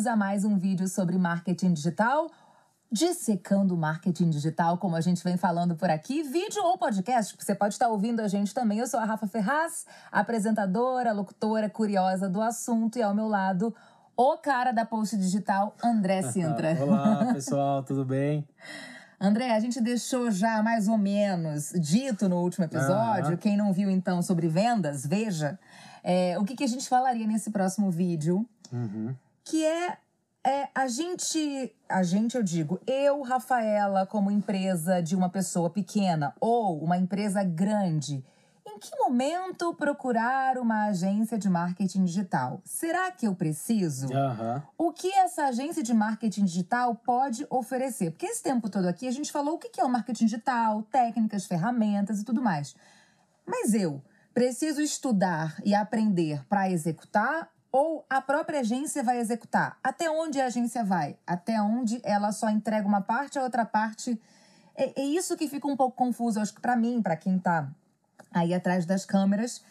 bem-vindos a mais um vídeo sobre marketing digital. Dissecando o marketing digital, como a gente vem falando por aqui, vídeo ou podcast, você pode estar ouvindo a gente também. Eu sou a Rafa Ferraz, apresentadora, locutora, curiosa do assunto, e ao meu lado, o cara da Post Digital, André Sintra. Olá, pessoal, tudo bem? André, a gente deixou já mais ou menos dito no último episódio. Quem não viu então sobre vendas, veja. É, o que, que a gente falaria nesse próximo vídeo? Uhum. Que é, é a gente. A gente, eu digo, eu, Rafaela, como empresa de uma pessoa pequena ou uma empresa grande. Em que momento procurar uma agência de marketing digital? Será que eu preciso? Aham. O que essa agência de marketing digital pode oferecer? Porque esse tempo todo aqui a gente falou o que é o marketing digital, técnicas, ferramentas e tudo mais. Mas eu preciso estudar e aprender para executar ou a própria agência vai executar? Até onde a agência vai? Até onde ela só entrega uma parte, a outra parte. É, é isso que fica um pouco confuso, acho que para mim, para quem tá aí atrás das câmeras,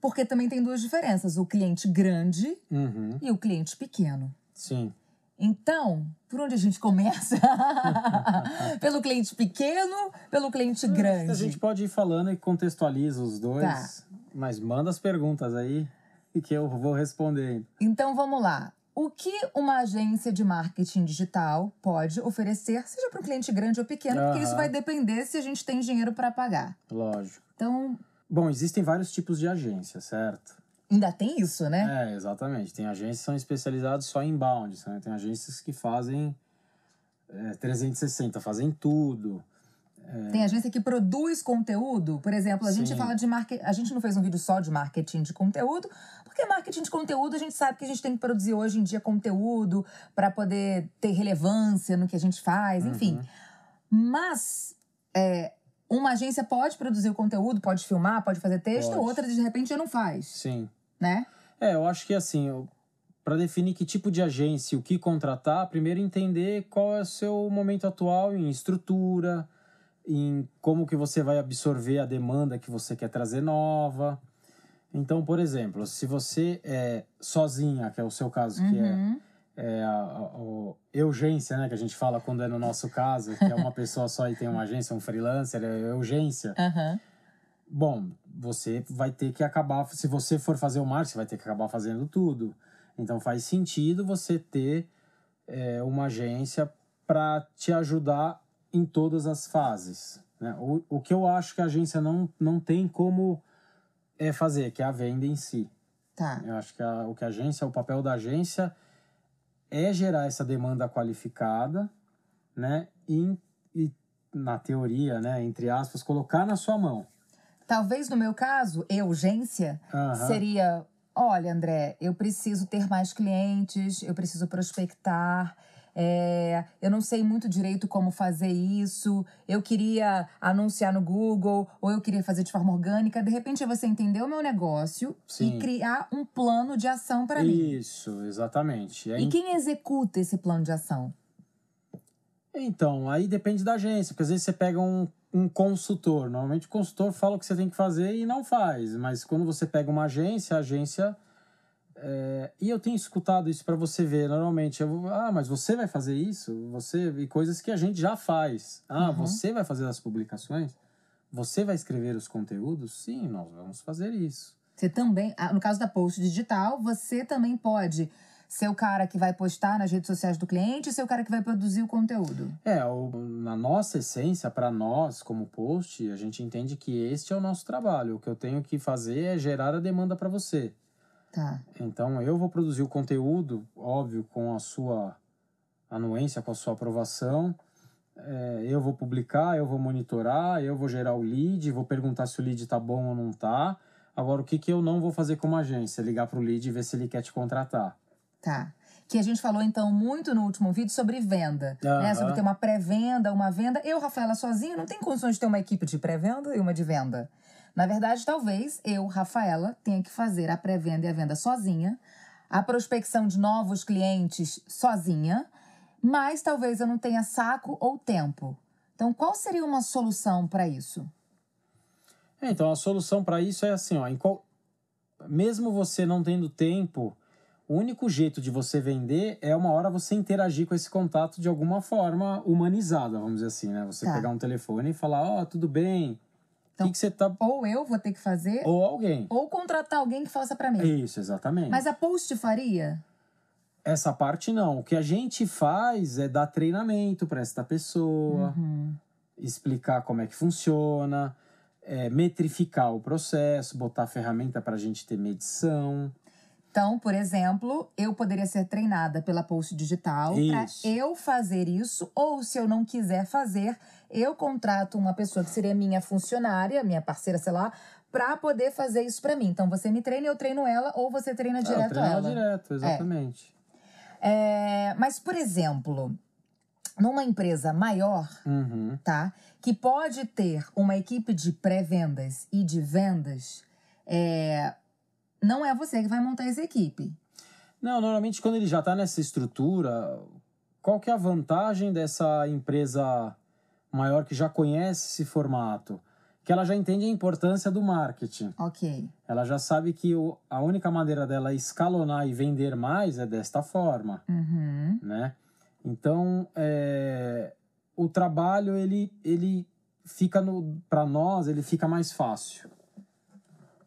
porque também tem duas diferenças: o cliente grande Uhum. e o cliente pequeno. Sim. Então, por onde a gente começa? pelo cliente pequeno, pelo cliente grande? A gente pode ir falando e contextualiza os dois, Tá. mas manda as perguntas aí e que eu vou responder. Então vamos lá. O que uma agência de marketing digital pode oferecer, seja para um cliente grande ou pequeno, porque Aham. isso vai depender se a gente tem dinheiro para pagar. Lógico. Então, Bom, existem vários tipos de agência, certo? ainda tem isso, né? É, exatamente. Tem agências que são especializadas só em inbound, né? tem agências que fazem é, 360, fazem tudo. Tem agência que produz conteúdo, por exemplo, a gente Sim. fala de marketing. A gente não fez um vídeo só de marketing de conteúdo, porque marketing de conteúdo a gente sabe que a gente tem que produzir hoje em dia conteúdo para poder ter relevância no que a gente faz, enfim. Mas é, uma agência pode produzir o conteúdo, pode filmar, pode fazer texto, Pode. outra de repente já não faz, Sim. né? É, eu acho que assim, para definir que tipo de agência e o que contratar, primeiro entender qual é o seu momento atual em estrutura, em como que você vai absorver a demanda que você quer trazer nova. Então, por exemplo, se você é sozinha, que é o seu caso, que é, Uhum. é a, a- o- urgência, né, que a gente fala quando é no nosso caso, que é uma pessoa só e tem uma agência, um freelancer, é urgência. Aham. Bom, você vai ter que acabar. Se você for fazer o marketing, você vai ter que acabar fazendo tudo. Então faz sentido você ter é, uma agência para te ajudar em todas as fases. Né? O, o que eu acho que a agência não, não tem como é fazer, que é a venda em si. Tá. Eu acho que a, o que a agência, o papel da agência é gerar essa demanda qualificada, né? E, e na teoria, né, entre aspas, colocar na sua mão. Talvez no meu caso, urgência, Aham. seria: olha, André, eu preciso ter mais clientes, eu preciso prospectar. É, eu não sei muito direito como fazer isso. Eu queria anunciar no Google ou eu queria fazer de forma orgânica. De repente, é você entender o meu negócio Sim. e criar um plano de ação para mim. Isso, exatamente. É E quem executa esse plano de ação? Então, aí depende da agência, porque às vezes você pega um, um consultor. Normalmente o consultor fala o que você tem que fazer e não faz. Mas quando você pega uma agência, a agência. É, E eu tenho escutado isso para você ver. Normalmente, eu, ah, mas você vai fazer isso? Você E coisas que a gente já faz. Ah, Uhum. você vai fazer as publicações? Você vai escrever os conteúdos? Sim, nós vamos fazer isso. Você também, ah, no caso da post digital, você também pode ser o cara que vai postar nas redes sociais do cliente ser o cara que vai produzir o conteúdo. É, o- na nossa essência, para nós como post, a gente entende que este é o nosso trabalho. O que eu tenho que fazer é gerar a demanda para você. Tá. Então eu vou produzir o conteúdo, óbvio, com a sua anuência, com a sua aprovação. É, eu vou publicar, eu vou monitorar, eu vou gerar o lead, vou perguntar se o lead tá bom ou não tá. Agora, o que, que eu não vou fazer como agência? Ligar para o lead e ver se ele quer te contratar. Tá. Que a gente falou, então, muito no último vídeo sobre venda. Né? Aham. Sobre ter uma pré-venda, uma venda. Eu, Rafaela, sozinha, não tenho condições de ter uma equipe de pré-venda e uma de venda. Na verdade, talvez eu, Rafaela, tenha que fazer a pré-venda e a venda sozinha, a prospecção de novos clientes sozinha, mas talvez eu não tenha saco ou tempo. Então, qual seria uma solução para isso? É, então a solução para isso é assim, ó, qual... mesmo você não tendo tempo, O único jeito de você vender é uma hora você interagir com esse contato de alguma forma humanizada, vamos dizer assim, né? Você Tá. pegar um telefone e falar, ó, tudo bem, Então- que, que tá... Ou eu vou ter que fazer, Ou alguém. ou contratar alguém que faça pra mim. Isso, exatamente. Mas a post faria? Essa parte não. O que a gente faz é dar treinamento para esta pessoa, Uhum. explicar como é que funciona, é, metrificar o processo, botar ferramenta para a gente ter medição. Então, por exemplo, eu poderia ser treinada pela Post Digital para eu fazer isso, ou se eu não quiser fazer, eu contrato uma pessoa que seria minha funcionária, minha parceira, sei lá, para poder fazer isso para mim. Então, você me treina, eu treino ela, ou você treina É, eu direto treino ela. direto, exatamente. É, mas, por exemplo, numa empresa maior, Uhum. tá? Que pode ter uma equipe de pré-vendas e de vendas, é, não é você que vai montar essa equipe. Não, normalmente quando ele já está nessa estrutura, qual que é a vantagem dessa empresa maior que já conhece esse formato? Que ela já entende a importância do marketing. Ok. Ela já sabe que o, a única maneira dela escalonar e vender mais é desta forma, Uhum. né? Então, é, o trabalho, ele, ele fica, para nós, ele fica mais fácil.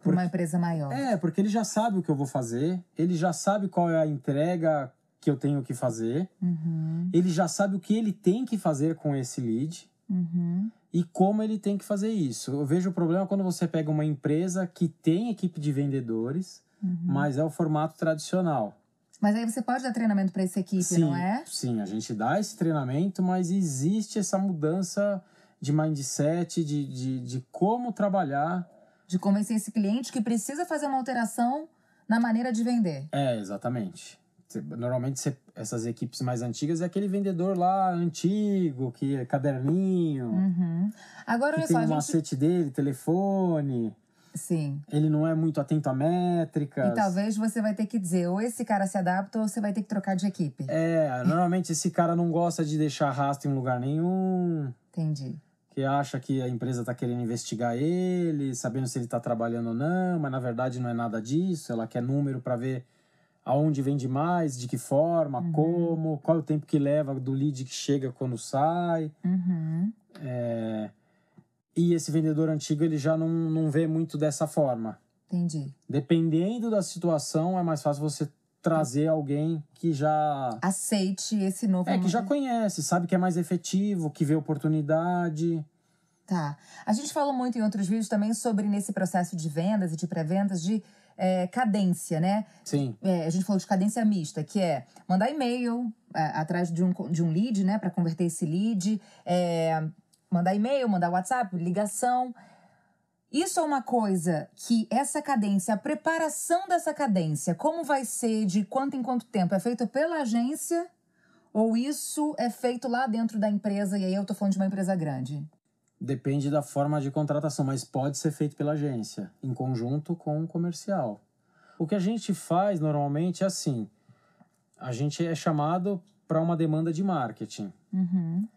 Para uma empresa maior. É, porque ele já sabe o que eu vou fazer, ele já sabe qual é a entrega que eu tenho que fazer, Uhum. ele já sabe o que ele tem que fazer com esse lead Uhum. e como ele tem que fazer isso. Eu vejo o problema quando você pega uma empresa que tem equipe de vendedores, Uhum. mas é o formato tradicional. Mas aí você pode dar treinamento para essa equipe, sim, não é? Sim, a gente dá esse treinamento, mas existe essa mudança de mindset, de, de, de como trabalhar. De convencer esse cliente que precisa fazer uma alteração na maneira de vender. É, exatamente. Normalmente essas equipes mais antigas é aquele vendedor lá antigo, que é caderninho, Uhum. Agora, que olha tem só, o a gente. macete dele, telefone, Sim. ele não é muito atento a métricas. E talvez você vai ter que dizer, ou esse cara se adapta, ou você vai ter que trocar de equipe. É, normalmente esse cara não gosta de deixar rastro em lugar nenhum, Entendi. Que acha que a empresa tá querendo investigar ele, sabendo se ele tá trabalhando ou não, mas na verdade não é nada disso, ela quer número para ver aonde vende mais, de que forma, Uhum. como, qual é o tempo que leva do lead que chega quando sai. Uhum. É, E esse vendedor antigo ele já não, não vê muito dessa forma. Entendi. Dependendo da situação, é mais fácil você trazer alguém que já Aceite esse novo é que já conhece, sabe que é mais efetivo, que vê oportunidade. Tá. A gente falou muito em outros vídeos também sobre nesse processo de vendas e de pré-vendas de é, cadência, né? Sim, É, a gente falou de cadência mista, que é mandar e-mail é, atrás de um, de um lead, né? Para converter esse lead. é, mandar e-mail, mandar WhatsApp, ligação. Isso é uma coisa que essa cadência, a preparação dessa cadência, como vai ser, de quanto em quanto tempo, é feito pela agência ou isso é feito lá dentro da empresa? E aí eu tô falando de uma empresa grande. depende da forma de contratação, mas pode ser feito pela agência, em conjunto com o comercial. O que a gente faz normalmente é assim: a gente é chamado para uma demanda de marketing. Uhum.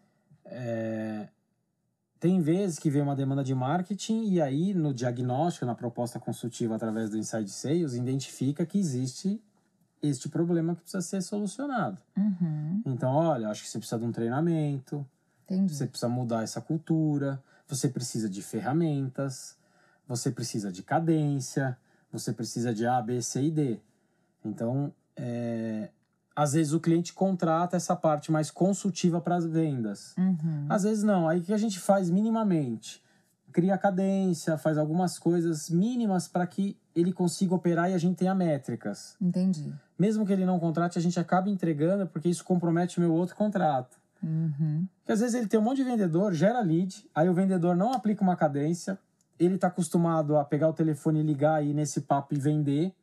Tem vezes que vem uma demanda de marketing e aí no diagnóstico, na proposta consultiva através do Inside Sales, identifica que existe este problema que precisa ser solucionado. Uhum. Então, olha, acho que você precisa de um treinamento, Entendi. você precisa mudar essa cultura, você precisa de ferramentas, você precisa de cadência, você precisa de A, B, C e D. Então, é, às vezes o cliente contrata essa parte mais consultiva para as vendas. Uhum. Às vezes não. Aí o que a gente faz minimamente? Cria cadência, faz algumas coisas mínimas para que ele consiga operar e a gente tenha métricas. Entendi. Mesmo que ele não contrate, a gente acaba entregando porque isso compromete o meu outro contrato. Uhum. Porque às vezes ele tem um monte de vendedor, gera lead, aí o vendedor não aplica uma cadência, ele está acostumado a pegar o telefone e ligar aí nesse papo e vender.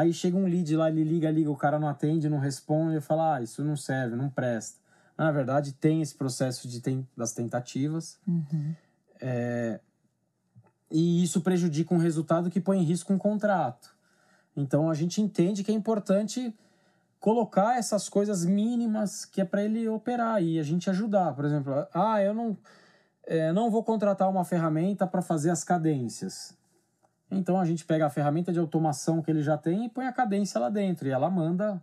Aí chega um lead lá, ele liga, liga, o cara não atende, não responde, e fala, ah, isso não serve, não presta. Mas, na verdade, tem esse processo de tem, das tentativas. Uhum. É, e isso prejudica um resultado que põe em risco um contrato. Então a gente entende que é importante colocar essas coisas mínimas que é para ele operar e a gente ajudar. Por exemplo, ah, eu não, é, não vou contratar uma ferramenta para fazer as cadências. Então a gente pega a ferramenta de automação que ele já tem e põe a cadência lá dentro. E ela manda.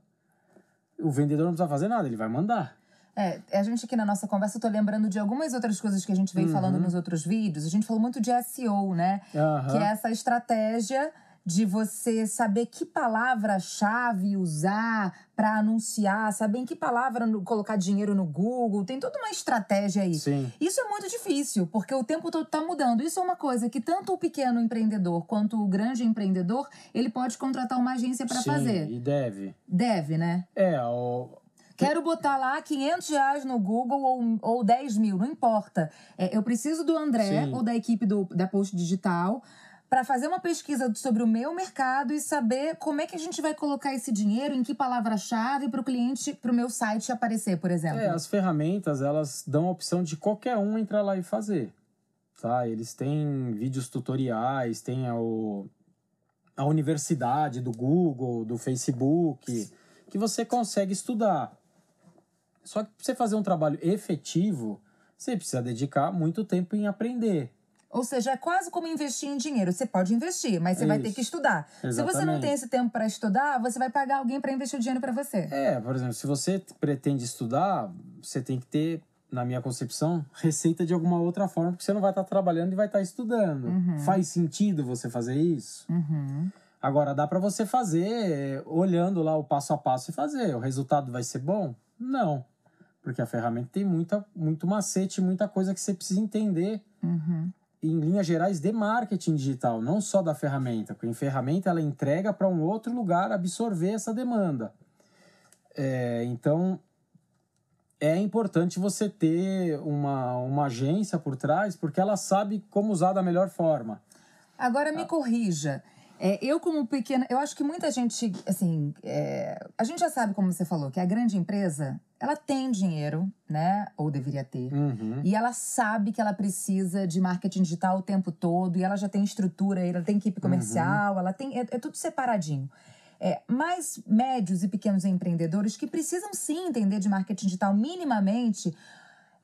O vendedor não precisa fazer nada, ele vai mandar. É, a gente aqui na nossa conversa, eu tô lembrando de algumas outras coisas que a gente veio Uhum. falando nos outros vídeos. A gente falou muito de SEO, né? Aham. Que é essa estratégia de você saber que palavra-chave usar para anunciar, saber em que palavra no- colocar dinheiro no Google. Tem toda uma estratégia aí. Sim. Isso é muito difícil, porque o tempo todo está mudando. Isso é uma coisa que tanto o pequeno empreendedor quanto o grande empreendedor, ele pode contratar uma agência para Sim, fazer. E deve. Deve, né? É, o, Quero botar lá 500 reais no Google ou, ou 10 mil, não importa. É, eu preciso do André Sim. ou da equipe do, da Post Digital para fazer uma pesquisa sobre o meu mercado e saber como é que a gente vai colocar esse dinheiro, em que palavra-chave para o cliente, para o meu site aparecer, por exemplo. É, as ferramentas, elas dão a opção de qualquer um entrar lá e fazer. Tá? Eles têm vídeos tutoriais, tem a, a universidade do Google, do Facebook, que você consegue estudar. Só que para você fazer um trabalho efetivo, você precisa dedicar muito tempo em aprender. Ou seja, é quase como investir em dinheiro. Você pode investir, mas você vai ter Isso. que estudar. Se você não Exatamente. tem esse tempo para estudar, você vai pagar alguém para investir o dinheiro para você. É, por exemplo, se você pretende estudar, você tem que ter, na minha concepção, receita de alguma outra forma, porque você não vai estar trabalhando e vai estar estudando. Faz sentido você fazer isso? Uhum. Agora, dá para você fazer é, olhando lá o passo a passo e fazer. O resultado vai ser bom? Não. Porque a ferramenta tem muita, muito macete, muita coisa que você precisa entender Uhum. Em linhas gerais de marketing digital, não só da ferramenta, porque a ferramenta ela entrega para um outro lugar absorver essa demanda. É, então é importante você ter uma, uma agência por trás, porque ela sabe como usar da melhor forma. Agora me corrija. É, eu, como pequena, eu acho que muita gente, assim, é, a gente já sabe, como você falou, que a grande empresa, ela tem dinheiro, né? Ou deveria ter. Uhum. E ela sabe que ela precisa de marketing digital o tempo todo, e ela já tem estrutura, ela tem equipe comercial, ela tem. É, é tudo separadinho. É, mas médios e pequenos empreendedores que precisam sim entender de marketing digital minimamente.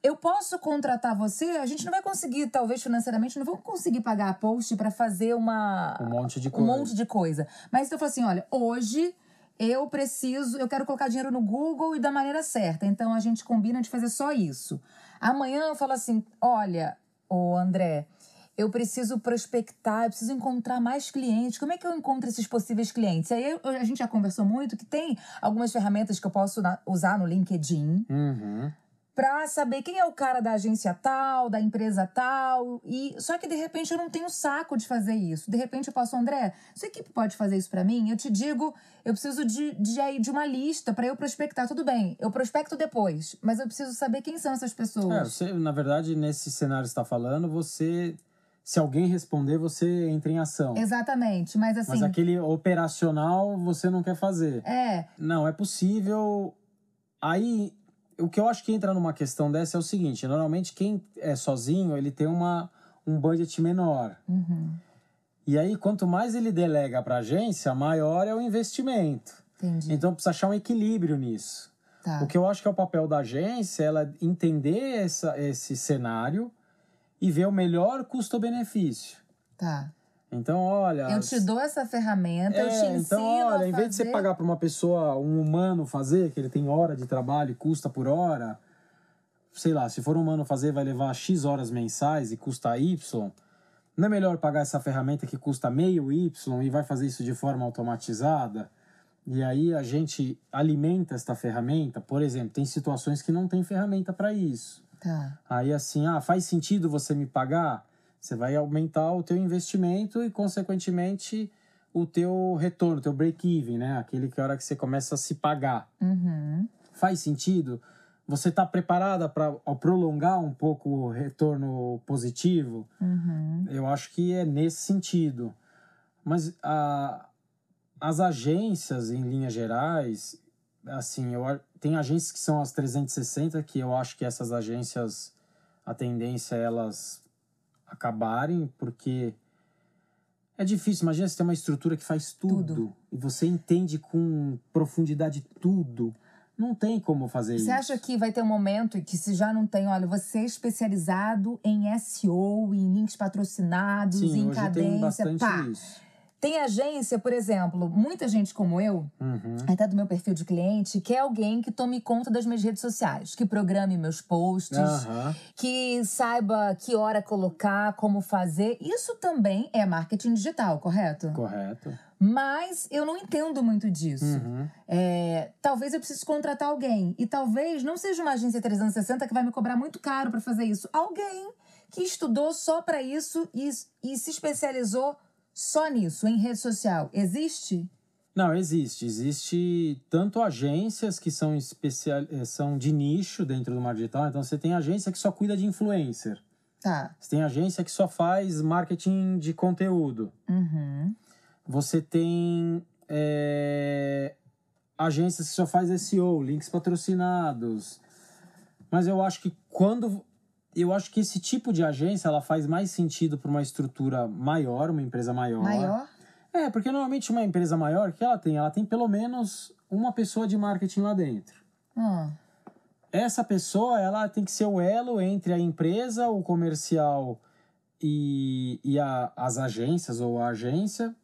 Eu posso contratar você, a gente não vai conseguir, talvez financeiramente, não vamos conseguir pagar a post para fazer uma Um monte de um coisa. monte de coisa. Mas então eu falo assim: olha, hoje eu preciso, eu quero colocar dinheiro no Google e da maneira certa. Então a gente combina de fazer só isso. Amanhã eu falo assim: olha, ô André, eu preciso prospectar, eu preciso encontrar mais clientes. Como é que eu encontro esses possíveis clientes? Aí eu- a gente já conversou muito que tem algumas ferramentas que eu posso usar no LinkedIn Uhum. Pra saber quem é o cara da agência tal, da empresa tal. E só que de repente eu não tenho saco de fazer isso. De repente eu posso, André, sua equipe pode fazer isso pra mim? Eu te digo, eu preciso de, de, de uma lista pra eu prospectar. Tudo bem, eu prospecto depois, mas eu preciso saber quem são essas É, pessoas. você, na verdade, nesse cenário que você está falando, você. Se alguém responder, você entra em ação. Exatamente, mas assim. Mas aquele operacional você não quer fazer. É, Não, é possível. Aí, o que eu acho que entra numa questão dessa é o seguinte: normalmente quem é sozinho, ele tem uma, um budget menor. uhum, E aí, quanto mais ele delega para a agência, maior é o investimento. entendi. Então, precisa achar um equilíbrio nisso. Tá. O que eu acho que é o papel da agência é ela entender essa, esse cenário e ver o melhor custo-benefício. Tá. Então, olha. Eu te dou essa ferramenta, eu te É, ensino. então, olha, em vez de você pagar para uma pessoa, um humano fazer, que ele tem hora de trabalho e custa por hora, sei lá, se for um humano fazer, vai levar X horas mensais e custa Y. Não é melhor pagar essa ferramenta que custa meio Y e vai fazer isso de forma automatizada? E aí a gente alimenta esta ferramenta. Por exemplo, tem situações que não tem ferramenta para isso. Tá. Aí assim, ah, faz sentido você me pagar? Você vai aumentar o teu investimento e, consequentemente, o teu retorno, o teu break-even, né? Aquele que é a hora que você começa a se pagar. Uhum. Faz sentido? Você está preparada para prolongar um pouco o retorno positivo? Uhum. Eu acho que é nesse sentido. Mas a, as agências, em linhas gerais, assim, eu, tem agências que são as 360, que eu acho que essas agências, a tendência é elas acabarem, porque é difícil. Imagina você ter uma estrutura que faz tudo, Tudo. e você entende com profundidade tudo. Não tem como fazer Você isso. acha que vai ter um momento que se já não tem, olha, você é especializado em SEO, em links patrocinados, Sim, em hoje tem cadência, bastante pá. isso. Tem agência, por exemplo, muita gente como eu, Uhum. até do meu perfil de cliente, quer alguém que tome conta das minhas redes sociais, que programe meus posts, Aham. que saiba que hora colocar, como fazer. Isso também é marketing digital, correto? Correto. Mas eu não entendo muito disso. Uhum. É, talvez eu precise contratar alguém. E talvez não seja uma agência 360 que vai me cobrar muito caro para fazer isso. Alguém que estudou só para isso e, e se especializou só nisso, em rede social. Existe? Não, existe. Existe tanto agências que são, especial... eh, são de nicho dentro do marketing digital. Então, você tem agência que só cuida de influencer. Tá. Você tem agência que só faz marketing de conteúdo. Uhum. Você tem é, agências que só faz SEO, links patrocinados. Mas eu acho que quando eu acho que esse tipo de agência ela faz mais sentido para uma estrutura maior, uma empresa maior. Maior? É, porque normalmente uma empresa maior, o que ela tem? Ela tem pelo menos uma pessoa de marketing lá dentro. Ah, Essa pessoa, ela tem que ser o elo entre a empresa, o comercial e, e a- as agências ou a agência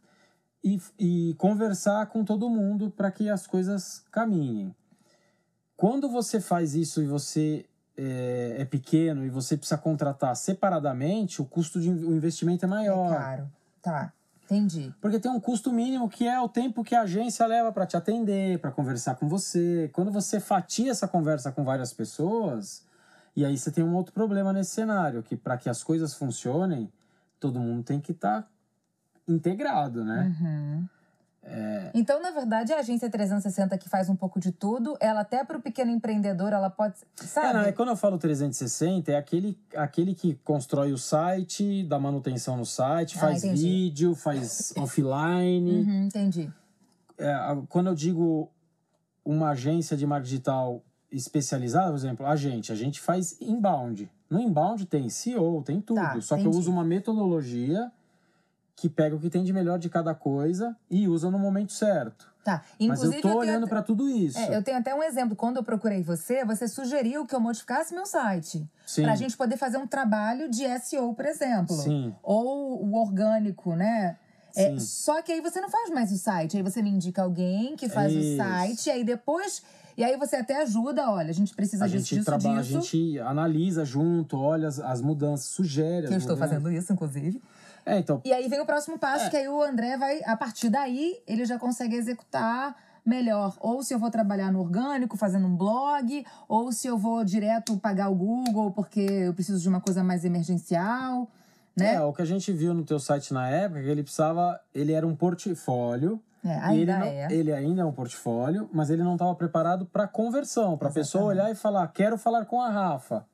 e, e conversar com todo mundo para que as coisas caminhem. Quando você faz isso e você é, é pequeno e você precisa contratar separadamente, o custo de o investimento é é maior. caro. Tá. Entendi. Porque tem um custo mínimo que é o tempo que a agência leva para te atender, para conversar com você. Quando você fatia essa conversa com várias pessoas, e aí você tem um outro problema nesse cenário, que para que as coisas funcionem, todo mundo tem que estar integrado, né? Uhum. Então, na verdade, a agência 360 que faz um pouco de tudo, ela até para o pequeno empreendedor, ela pode. É, Sabe? não, é quando eu falo 360, é aquele, aquele que constrói o site, dá manutenção no site, Ah, faz entendi. vídeo, faz offline. Uhum, entendi. é, quando eu digo uma agência de marketing digital especializada, por exemplo, a gente, a gente faz inbound. No inbound tem SEO, tem tudo. Tá, só que eu entendi. uso uma metodologia que pega o que tem de melhor de cada coisa e usa no momento certo. Tá. Mas eu Inclusive, tô tenho olhando para tudo isso. É, eu tenho até um exemplo. Quando eu procurei você, você sugeriu que eu modificasse meu site. Sim. Pra gente poder fazer um trabalho de SEO, por exemplo. Sim. Ou o orgânico, né? É, Sim. só que aí você não faz mais o site. Aí você me indica alguém que faz o Isso. site. E aí depois. E aí você até ajuda, olha, a gente precisa A disso, gente disso, trabalha, a disso. gente analisa junto, olha as, as mudanças, sugere Que eu as estou mudanças. fazendo isso, inclusive. É, então, E aí vem o próximo passo, É. que aí o André vai, a partir daí, ele já consegue executar melhor. Ou se eu vou trabalhar no orgânico, fazendo um blog, ou se eu vou direto pagar o Google porque eu preciso de uma coisa mais emergencial, né? é, o que a gente viu no teu site na época, que ele precisava, ele era um portfólio, É, E ele, ainda não- é. ele ainda é um portfólio, mas ele não estava preparado para conversão, para a pessoa olhar e falar, quero falar com a Rafa.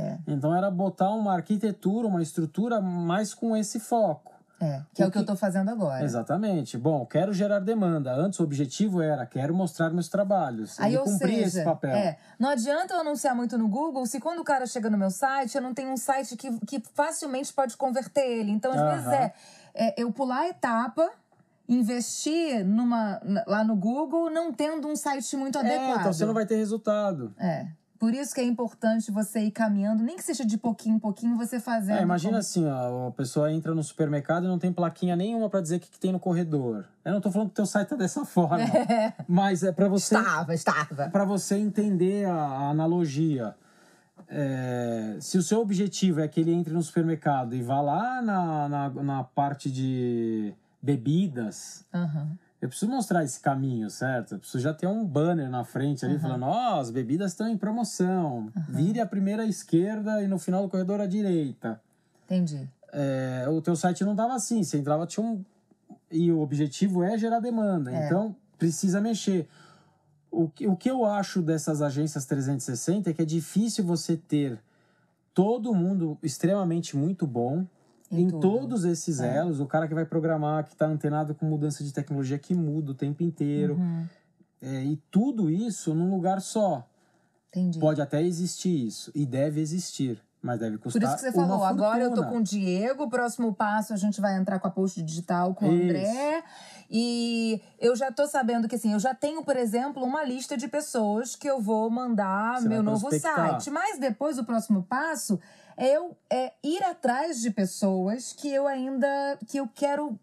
É. Então era botar uma arquitetura, uma estrutura mais com esse foco. É, que é O que eu tô fazendo agora. Exatamente. Bom, quero gerar demanda. Antes o objetivo era, quero mostrar meus trabalhos. Aí, Ele ou cumpria seja, esse papel. É, não adianta eu anunciar muito no Google se quando o cara chega no meu site, eu não tenho um site que, que facilmente pode converter ele. Então, às vezes, Aham. é, é eu pular a etapa, investir numa, lá no Google, não tendo um site muito É, adequado. então você não vai ter resultado. É. Por isso que é importante você ir caminhando, nem que seja de pouquinho em pouquinho, você fazendo. É, imagina como- assim, ó, a pessoa entra no supermercado e não tem plaquinha nenhuma para dizer o que, que tem no corredor. Eu não tô falando que teu site tá dessa forma, mas é para você Estava, estava. para você entender a, a analogia. É, se o seu objetivo é que ele entre no supermercado e vá lá na, na, na parte de bebidas, Aham. Eu preciso mostrar esse caminho, certo? Eu preciso já ter um banner na frente ali falando: ó, as bebidas estão em promoção, vire a primeira à esquerda e no final do corredor à direita. Entendi. É, o teu site não tava assim, você entrava, tinha um. E o objetivo é gerar demanda, É. então precisa mexer. O que, o que eu acho dessas agências 360 é que é difícil você ter todo mundo extremamente muito bom Em em, todos esses É. elos. O cara que vai programar, que está antenado com mudança de tecnologia que muda o tempo inteiro. Uhum. É, e tudo isso num lugar só. Entendi. Pode até existir isso, e deve existir, mas deve custar Por isso que você falou, agora eu tô com o Diego, o próximo passo a gente vai entrar com a post digital com o Isso. André. E eu já tô sabendo que, assim, eu já tenho, por exemplo, uma lista de pessoas que eu vou mandar Você meu novo site. Mas depois, o próximo passo eu é, ir atrás de pessoas que eu ainda. que eu quero.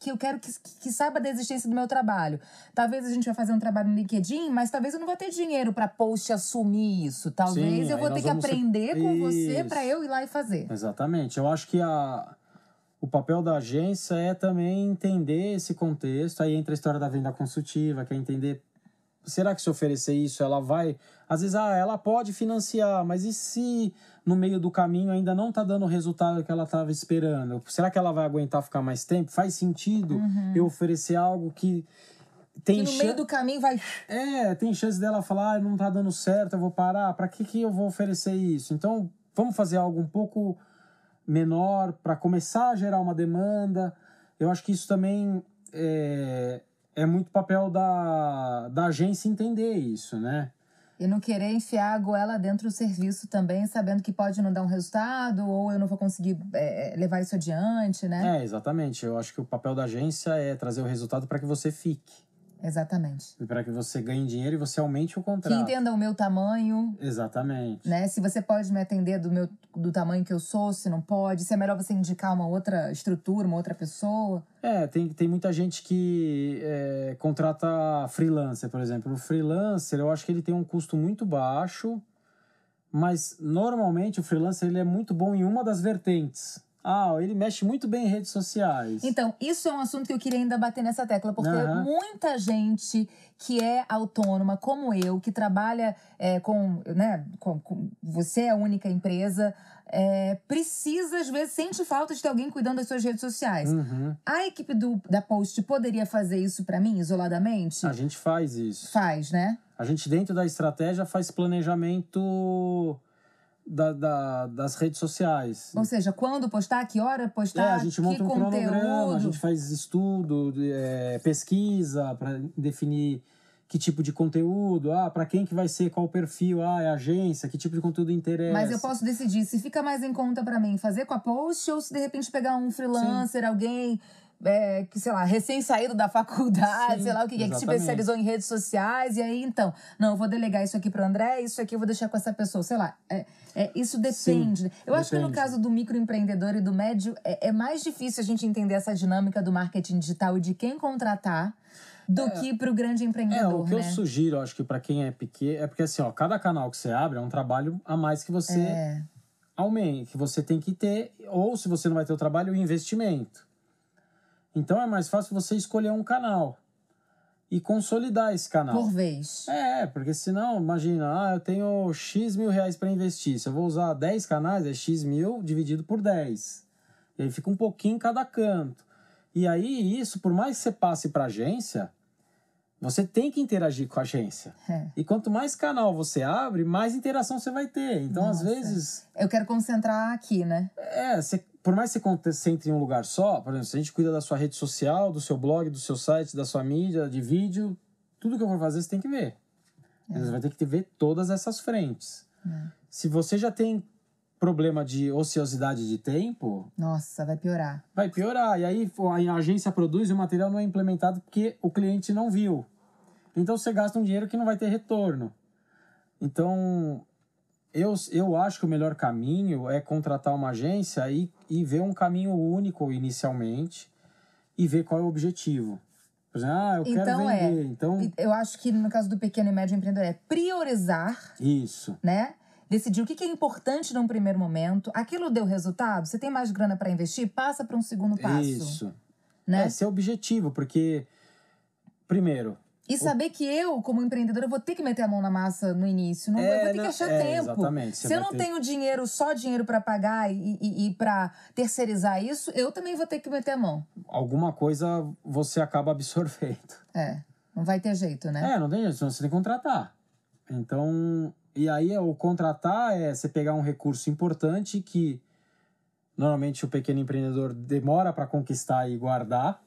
Que eu quero que, que saiba da existência do meu trabalho. Talvez a gente vai fazer um trabalho no LinkedIn, mas talvez eu não vou ter dinheiro para post assumir isso. Talvez Sim, eu vou ter que vamos ser- aprender com você Isso. para eu ir lá e fazer. Exatamente. Eu acho que a, o papel da agência é também entender esse contexto. Aí entra a história da venda consultiva, que é entender. Será que se oferecer isso, ela vai. Às vezes, ah, ela pode financiar, mas e se no meio do caminho ainda não está dando o resultado que ela estava esperando? Será que ela vai aguentar ficar mais tempo? Faz sentido eu oferecer algo que tem Uhum. Que no meio do caminho vai. é, tem chance dela falar, ah, não tá dando certo, eu vou parar. Para que que eu vou oferecer isso? Então, vamos fazer algo um pouco menor para começar a gerar uma demanda. Eu acho que isso também é, é muito papel da, da agência entender isso, né? E não querer enfiar a goela dentro do serviço também, sabendo que pode não dar um resultado, ou eu não vou conseguir é, levar isso adiante, né? É, exatamente. Eu acho que o papel da agência é trazer o resultado para que você fique. Exatamente. E para que você ganhe dinheiro e você aumente o Que contrato. entenda o meu tamanho, Exatamente. né? Se você pode me atender do meu do tamanho que eu sou, se não pode, se é melhor você indicar uma outra estrutura, uma outra pessoa. É, tem, tem muita gente que é, contrata freelancer, por exemplo. O freelancer, eu acho que ele tem um custo muito baixo, mas normalmente o freelancer ele é muito bom em uma das vertentes. Ah, ele mexe muito bem em redes sociais. Então, isso é um assunto que eu queria ainda bater nessa tecla, porque Aham. muita gente que é autônoma, como eu, que trabalha é, com, né, com, com- Você é a única empresa, é, precisa, às vezes, sente falta de ter alguém cuidando das suas redes sociais. Uhum. A equipe do, da Post poderia fazer isso pra mim, isoladamente? A gente faz isso. Faz, né? A gente, dentro da estratégia, faz planejamento da, da- das redes sociais. Ou seja, quando postar, que hora postar, É, a gente monta que um cronograma, a conteúdo. gente faz estudo, é, pesquisa para definir que tipo de conteúdo, ah, para quem que vai ser, qual perfil, ah, é agência, que tipo de conteúdo interessa. Mas eu posso decidir se fica mais em conta pra mim fazer com a post ou se de repente pegar um freelancer, alguém é, que, sei lá, recém-saído da faculdade, Sim, sei lá o que, que se especializou em redes sociais, e aí então, não, eu vou delegar isso aqui pro André, isso aqui eu vou deixar com essa pessoa, sei lá. É, é, isso depende. Sim, eu acho que no depende. caso do microempreendedor e do médio, é, é mais difícil a gente entender essa dinâmica do marketing digital e de quem contratar do que pro grande É, empreendedor, o que eu né? sugiro, acho que para quem é pequeno, é porque assim, ó, cada canal que você abre é um trabalho a mais que você É. aumente, que você tem que ter, ou se você não vai ter o trabalho, o investimento. Então é mais fácil você escolher um canal e consolidar esse canal. Por vez. É, porque senão, imagina, ah, eu tenho X mil reais para investir. Se eu vou usar 10 canais, é X mil dividido por 10. E aí fica um pouquinho em cada canto. E aí, isso, por mais que você passe para agência, você tem que interagir com a agência. É. E quanto mais canal você abre, mais interação você vai ter. Então, às Nossa. vezes, Eu quero concentrar aqui, né? é, você- por mais que você concentre em um lugar só, por exemplo, se a gente cuida da sua rede social, do seu blog, do seu site, da sua mídia, de vídeo, tudo que eu for fazer você tem que ver. Você vai ter que ver todas essas frentes. Se você já tem problema de ociosidade de tempo, Nossa, vai piorar. vai piorar. E aí a agência produz e o material não é implementado porque o cliente não viu. Então você gasta um dinheiro que não vai ter retorno. Então, eu, eu acho que o melhor caminho é contratar uma agência e, e ver um caminho único inicialmente e ver qual é o objetivo. Por exemplo, ah, eu quero Então é. vender. Então, E Eu acho que no caso do pequeno e médio empreendedor é priorizar, isso. né? Decidir o que é importante num primeiro momento. Aquilo deu resultado? Você tem mais grana para investir? Passa para um segundo passo. Isso. Né? É, ser objetivo, porque, primeiro, E saber que eu, como empreendedora, vou ter que meter a mão na massa no início. Não, É, eu vou ter que achar é, tempo. exatamente, você Se eu não ter- tenho dinheiro, só dinheiro para pagar e, e, e para terceirizar isso, eu também vou ter que meter a mão. alguma coisa você acaba absorvendo. É. Não vai ter jeito, né? É, não tem jeito, senão você tem que contratar. Então, e aí o contratar é você pegar um recurso importante que normalmente o pequeno empreendedor demora para conquistar e guardar,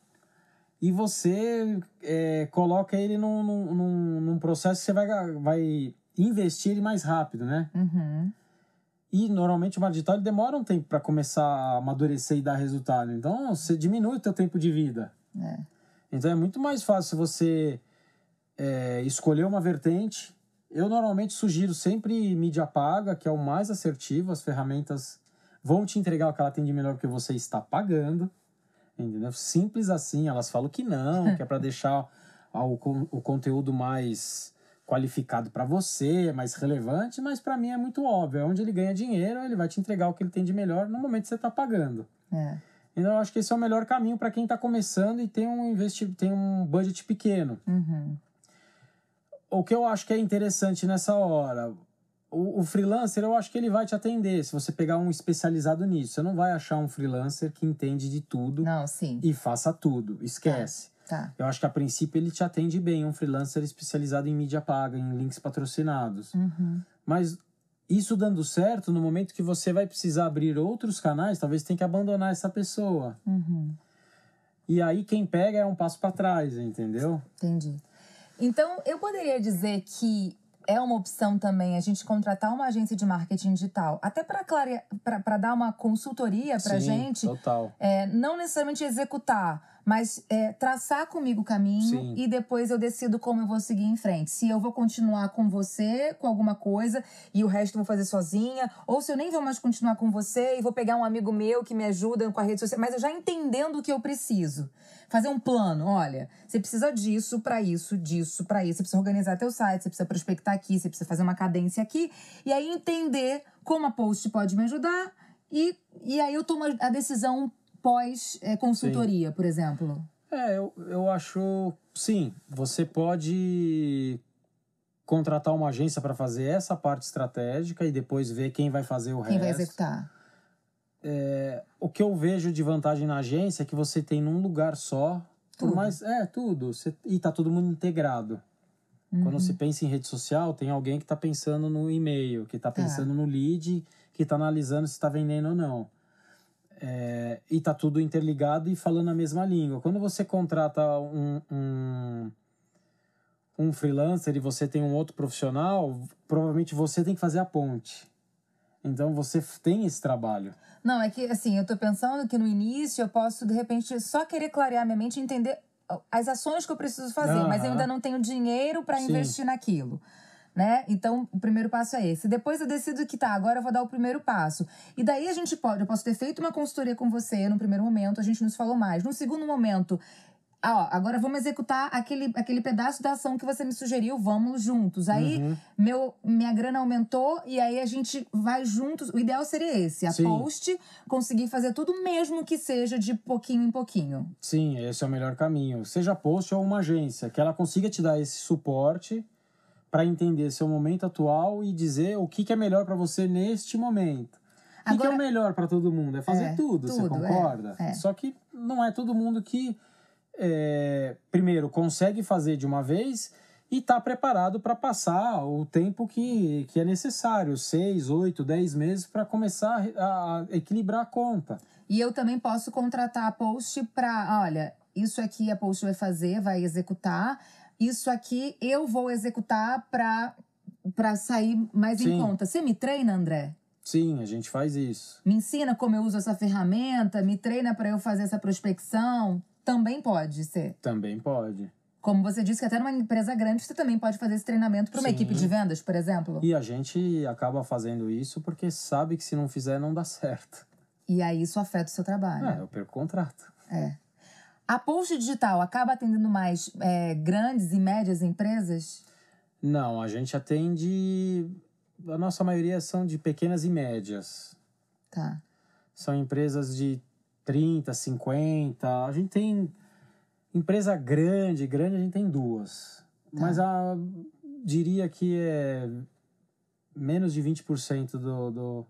e você é, coloca ele num, num, num, processo que você vai, vai investir ele mais rápido, né? Uhum. E normalmente o ele demora um tempo para começar a amadurecer e dar resultado. Então você diminui o teu tempo de vida. É. Então é muito mais fácil você é, escolher uma vertente. Eu normalmente sugiro sempre mídia paga, que é o mais assertivo. As ferramentas vão te entregar o que ela tem de melhor porque você está pagando. Entendeu? Simples assim. Elas falam que não, que é para deixar o, o conteúdo mais qualificado para você, mais relevante, mas para mim é muito óbvio. É onde ele ganha dinheiro, ele vai te entregar o que ele tem de melhor no momento que você está pagando. É. Então, eu acho que esse é o melhor caminho para quem está começando e tem um, investi tem um budget pequeno. Uhum. O que eu acho que é interessante nessa hora, o, o, freelancer, eu acho que ele vai te atender. Se você pegar um especializado nisso, você não vai achar um freelancer que entende de tudo não, sim. e faça tudo. Esquece. Tá. Eu acho que a princípio ele te atende bem, um freelancer especializado em mídia paga, em links patrocinados. Uhum. Mas isso dando certo, no momento que você vai precisar abrir outros canais, talvez tenha que abandonar essa pessoa. Uhum. E aí quem pega é um passo para trás, entendeu? Entendi. Então, eu poderia dizer que é uma opção também a gente contratar uma agência de marketing digital, até para dar uma consultoria para gente. Total. É, não necessariamente executar, mas é, traçar comigo o caminho Sim. e depois eu decido como eu vou seguir em frente. Se eu vou continuar com você, com alguma coisa, e o resto eu vou fazer sozinha, ou se eu nem vou mais continuar com você e vou pegar um amigo meu que me ajuda com a rede social, mas eu já entendendo o que eu preciso. Fazer um plano, olha, você precisa disso para isso, disso para isso, você precisa organizar teu site, você precisa prospectar aqui, você precisa fazer uma cadência aqui, e aí entender como a post pode me ajudar e, e aí eu tomo a decisão pós-consultoria, é, por exemplo? É, eu, eu acho. Sim, você pode contratar uma agência para fazer essa parte estratégica e depois ver quem vai fazer o quem resto. Quem vai executar. É, o que eu vejo de vantagem na agência é que você tem num lugar só. Tudo. mais é, tudo. Você, e tá todo mundo integrado. Uhum. Quando se pensa em rede social, tem alguém que está pensando no e-mail, que está Tá. pensando no lead, que está analisando se está vendendo ou não. É, e tá tudo interligado e falando a mesma língua. Quando você contrata um, um, um freelancer e você tem um outro profissional, provavelmente você tem que fazer a ponte. Então você tem esse trabalho. Não, é que assim, eu tô pensando que no início eu posso, de repente, só querer clarear minha mente e entender as ações que eu preciso fazer, mas eu ainda não tenho dinheiro para investir naquilo. Né? Então, o primeiro passo é esse. Depois eu decido que tá, agora eu vou dar o primeiro passo. E daí a gente pode, eu posso ter feito uma consultoria com você no primeiro momento, a gente não se falou mais. No segundo momento, ah, ó, agora vamos executar aquele, aquele pedaço da ação que você me sugeriu, vamos juntos. Aí Uhum. meu, minha grana aumentou e aí a gente vai juntos. O ideal seria esse: a Sim. post, conseguir fazer tudo mesmo que seja de pouquinho em pouquinho. Sim, esse é o melhor caminho. Seja post ou uma agência, que ela consiga te dar esse suporte para entender seu momento atual e dizer o que, que é melhor para você neste momento. O que, que é o melhor para todo mundo? É fazer É, tudo, você tudo, é, concorda? é. Só que não é todo mundo que, é, primeiro, consegue fazer de uma vez e está preparado para passar o tempo que, que é necessário seis, oito, dez meses para começar a, a equilibrar a conta. E eu também posso contratar a post para, olha, isso aqui a post vai fazer, vai executar. Isso aqui eu vou executar para para sair mais em Sim. conta. Você me treina, André? Sim, a gente faz isso. Me ensina como eu uso essa ferramenta, me treina para eu fazer essa prospecção. Também pode ser. Também pode. Como você disse que até numa empresa grande você também pode fazer esse treinamento para uma Sim. equipe de vendas, por exemplo. E a gente acaba fazendo isso porque sabe que se não fizer não dá certo. E aí isso afeta o seu trabalho. É, eu perco o contrato. É. A post digital acaba atendendo mais é, grandes e médias empresas? Não, a gente atende. A nossa maioria são de pequenas e médias. Tá. São empresas de 30, 50. A gente tem. Empresa grande, grande a gente tem duas. Mas a, diria que é menos de 20% do, do,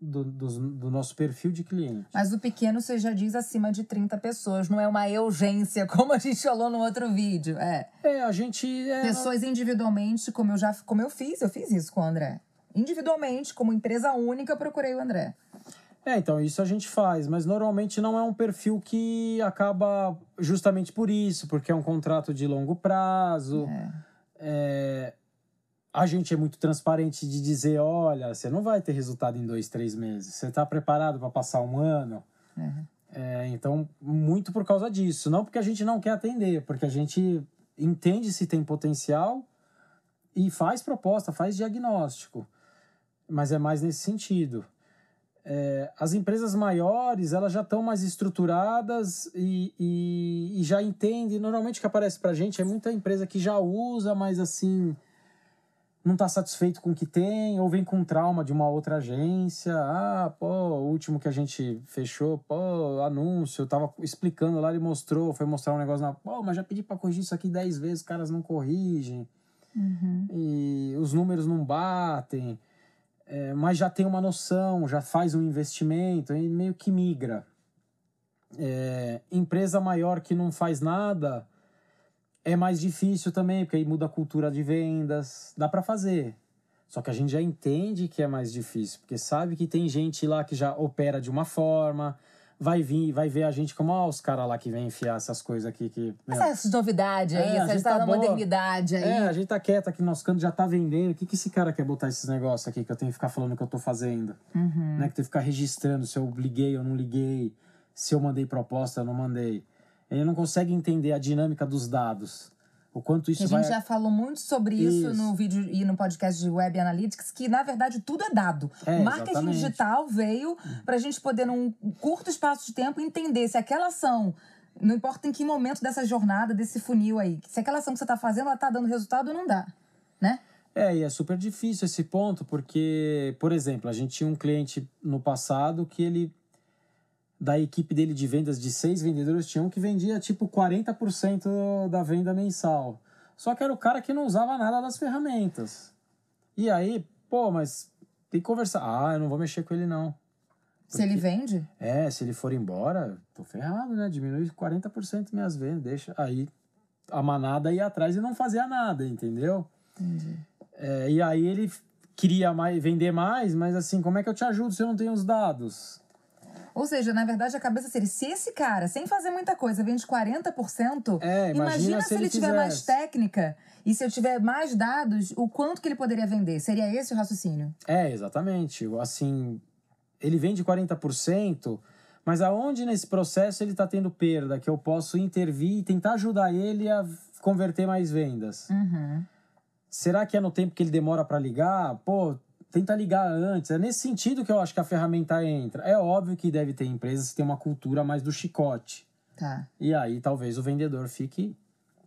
do, do, do nosso perfil de cliente. Mas o pequeno você já diz acima de 30 pessoas, não é uma urgência, como a gente falou no outro vídeo. É. É, a gente. É, Pessoas individualmente, como eu já como eu fiz, eu fiz isso com o André. Individualmente, como empresa única, eu procurei o André. É, então, isso a gente faz, mas normalmente não é um perfil que acaba justamente por isso, porque é um contrato de longo prazo. É, a gente é muito transparente de dizer: olha, você não vai ter resultado em dois, três meses. Você está preparado para passar um ano? Uhum. É, então, muito por causa disso. Não porque a gente não quer atender, porque a gente entende se tem potencial e faz proposta, faz diagnóstico. Mas é mais nesse sentido. É, as empresas maiores, elas já estão mais estruturadas e, e, e já entendem. Normalmente o que aparece para a gente é muita empresa que já usa, mas assim não está satisfeito com o que tem, ou vem com trauma de uma outra agência. Ah, pô, o último que a gente fechou, pô, anúncio, eu tava explicando lá, ele mostrou, foi mostrar um negócio na. Pô, mas já pedi para corrigir isso aqui dez vezes, os caras não corrigem. Uhum. E os números não batem. É, mas já tem uma noção, já faz um investimento, e meio que migra. É, empresa maior que não faz nada é mais difícil também, porque aí muda a cultura de vendas. Dá para fazer. Só que a gente já entende que é mais difícil, porque sabe que tem gente lá que já opera de uma forma, vai vir, vai ver a gente como ó, os caras lá que vem enfiar essas coisas aqui que. Meu, essas novidades aí, é, essa tá da modernidade aí. É, a gente tá quieto aqui no nosso canto, já tá vendendo. O que, que esse cara quer botar esses negócios aqui que eu tenho que ficar falando que eu tô fazendo? Uhum. Né? Que tem que ficar registrando se eu liguei ou não liguei, se eu mandei proposta ou não mandei. Ele não consegue entender a dinâmica dos dados. O quanto isso a vai... gente já falou muito sobre isso, Isso. no vídeo e no podcast de Web Analytics, que na verdade tudo é dado. É, marketing exatamente. digital veio para a gente poder, num curto espaço de tempo, entender se aquela ação, não importa em que momento dessa jornada, desse funil aí, se aquela ação que você está fazendo, ela está dando resultado ou não dá, né? É, e é super difícil esse ponto, porque, por exemplo, a gente tinha um cliente no passado que ele, da equipe dele de vendas de seis vendedores, tinha um que vendia tipo 40% da venda mensal. Só que era o cara que não usava nada das ferramentas. E aí, pô, mas tem que conversar. Ah, eu não vou mexer com ele não. Se ele vende, É, se ele for embora, tô ferrado, né? Diminui 40% minhas vendas, deixa. Aí a manada ia atrás e não fazia nada, entendeu? Entendi. É, e aí ele queria mais, vender mais, mas assim, como é que eu te ajudo se eu não tenho os dados? Ou seja, na verdade, a cabeça seria: se esse cara, sem fazer muita coisa, vende 40%, É, imagina se se ele, tiver mais técnica e se eu tiver mais dados, o quanto que ele poderia vender. Seria esse o raciocínio? É, exatamente. Assim, ele vende 40%, mas aonde nesse processo ele está tendo perda, que eu posso intervir e tentar ajudar ele a converter mais vendas? Uhum. Será que é no tempo que ele demora para ligar? Pô, tenta ligar antes. É nesse sentido que eu acho que a ferramenta entra. É óbvio que deve ter empresas que têm uma cultura mais do chicote. Tá. E aí talvez o vendedor fique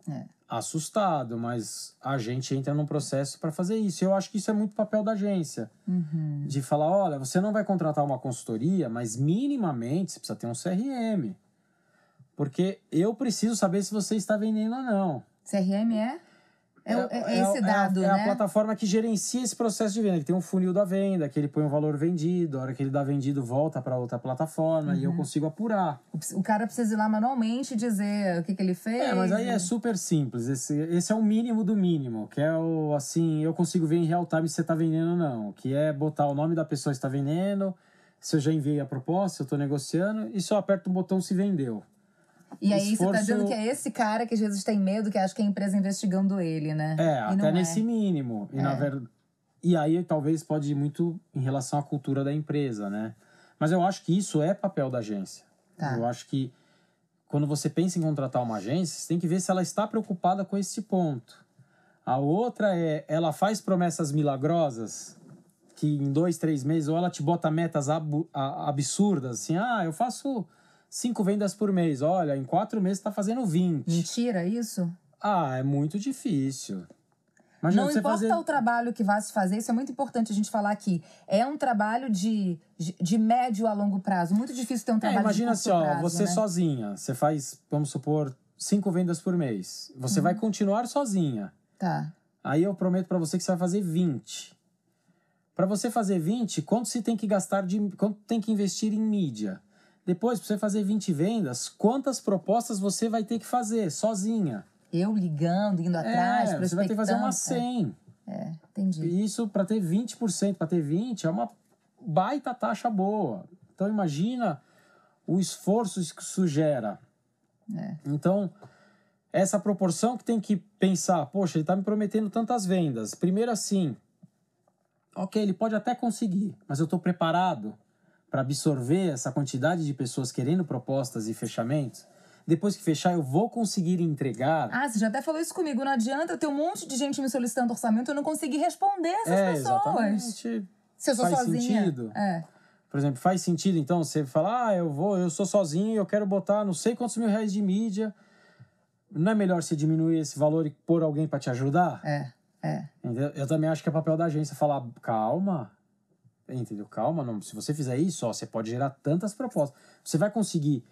É. assustado, mas a gente entra num processo para fazer isso. Eu acho que isso é muito papel da agência. Uhum. De falar, olha, você não vai contratar uma consultoria, mas minimamente você precisa ter um CRM. Porque eu preciso saber se você está vendendo ou não. CRM é? É, é- é esse a- dado, é a, né? plataforma que gerencia esse processo de venda, que tem um funil da venda, que ele põe um valor vendido, a hora que ele dá vendido volta para outra plataforma e eu Uhum. consigo apurar. O- O cara precisa ir lá manualmente dizer o que, que ele fez. É, mas aí é e- super simples. Esse, esse é o mínimo do mínimo, que é o assim, eu consigo ver em real time se você está vendendo ou não, que é botar o nome da pessoa que está vendendo, se eu já enviei a proposta, se eu estou negociando, e só aperto o botão se vendeu. E aí você tá esforço- dizendo que é esse cara que às vezes tem medo, que acha que é a empresa investigando ele, né? É, E até não nesse é. mínimo. E, na É. ver... e aí talvez pode ir muito em relação à cultura da empresa, né? Mas eu acho que isso é papel da agência. Tá. Eu acho que quando você pensa em contratar uma agência, você tem que ver se ela está preocupada com esse ponto. A outra é, ela faz promessas milagrosas que em dois, três meses, ou ela te bota metas abu- a- absurdas, assim, ah, eu faço cinco vendas por mês. Olha, em quatro meses está fazendo 20. Mentira isso? Ah, é muito difícil. Imagina não importa fazer... o trabalho que vá se fazer, isso é muito importante a gente falar aqui. É um trabalho de, de, médio a longo prazo. Muito difícil ter um É, trabalho imagina de assim, curto ó, você né? sozinha, você faz, vamos supor, cinco vendas por mês. Você Uhum. vai continuar sozinha. Tá. Aí eu prometo pra você que você vai fazer 20. Pra você fazer 20, quanto você tem que gastar de quanto tem que investir em mídia? Depois, pra você fazer 20 vendas, quantas propostas você vai ter que fazer sozinha? Eu ligando, indo atrás, é, você vai ter que fazer umas 100. É, entendi. E isso para ter 20%, para ter 20, é uma baita taxa boa. Então imagina o esforço que isso gera. É. Então, essa proporção que tem que pensar, poxa, ele está me prometendo tantas vendas. Primeiro assim, ok, ele pode até conseguir, mas eu estou preparado para absorver essa quantidade de pessoas querendo propostas e fechamentos, depois que fechar, eu vou conseguir entregar. Ah, você já até falou isso comigo. Não adianta ter um monte de gente me solicitando orçamento e eu não conseguir responder essas é, pessoas. Exatamente. Se eu sou faz sozinha. Sentido. É. Por exemplo, faz sentido então você falar, ah, eu vou, eu sou sozinho, eu quero botar não sei quantos mil reais de mídia. Não é melhor você diminuir esse valor e pôr alguém para te ajudar? É, é. Eu também acho que é papel da agência falar, calma, entendeu? Calma, não. Se você fizer isso, ó, você pode gerar tantas propostas. Você vai conseguir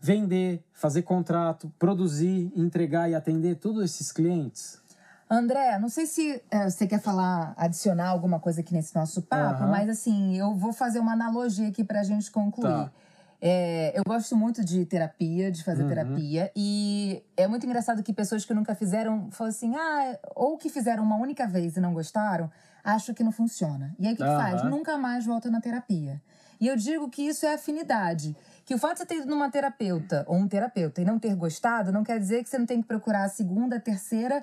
vender, fazer contrato, produzir, entregar e atender todos esses clientes. André, não sei se é, você quer falar, adicionar alguma coisa aqui nesse nosso papo, Aham. mas assim, eu vou fazer uma analogia aqui pra gente concluir. Tá. É, eu gosto muito de terapia, de fazer Uhum. terapia, e é muito engraçado que pessoas que nunca fizeram falam assim, ah, ou que fizeram uma única vez e não gostaram, acho que não funciona. E aí o que, que Aham. faz? Nunca mais volta na terapia. E eu digo que isso é afinidade. Que o fato de você ter ido numa terapeuta ou um terapeuta e não ter gostado, não quer dizer que você não tem que procurar a segunda, a terceira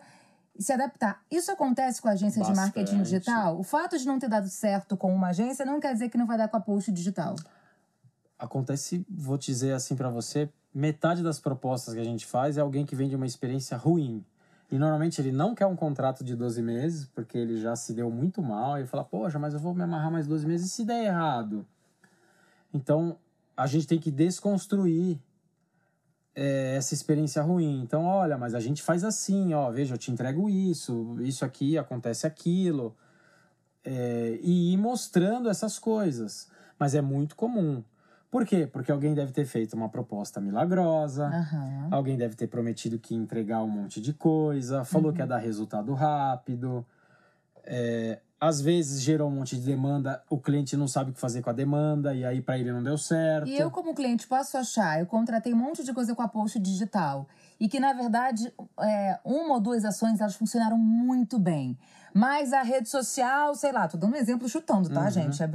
e se adaptar. Isso acontece com a agência de marketing Bastante. digital. O fato de não ter dado certo com uma agência não quer dizer que não vai dar com a post digital. Acontece, vou dizer assim para você, metade das propostas que a gente faz é alguém que vende uma experiência ruim. E normalmente ele não quer um contrato de 12 meses, porque ele já se deu muito mal, e fala, poxa, mas eu vou me amarrar mais 12 meses e se der errado? Então, a gente tem que desconstruir é, essa experiência ruim. Então, olha, mas a gente faz assim, ó, veja, eu te entrego isso, isso aqui, acontece aquilo. É, e ir mostrando essas coisas. Mas é muito comum. Por quê? Porque alguém deve ter feito uma proposta milagrosa, Aham. alguém deve ter prometido que ia entregar um monte de coisa, falou que ia dar resultado rápido. É, às vezes gerou um monte de demanda, o cliente não sabe o que fazer com a demanda, e aí para ele não deu certo. E eu, como cliente, posso achar, eu contratei um monte de coisa com a post digital. E que, na verdade, é, uma ou duas ações elas funcionaram muito bem. Mas a rede social, sei lá, tô dando um exemplo chutando, tá, Uhum. gente? É-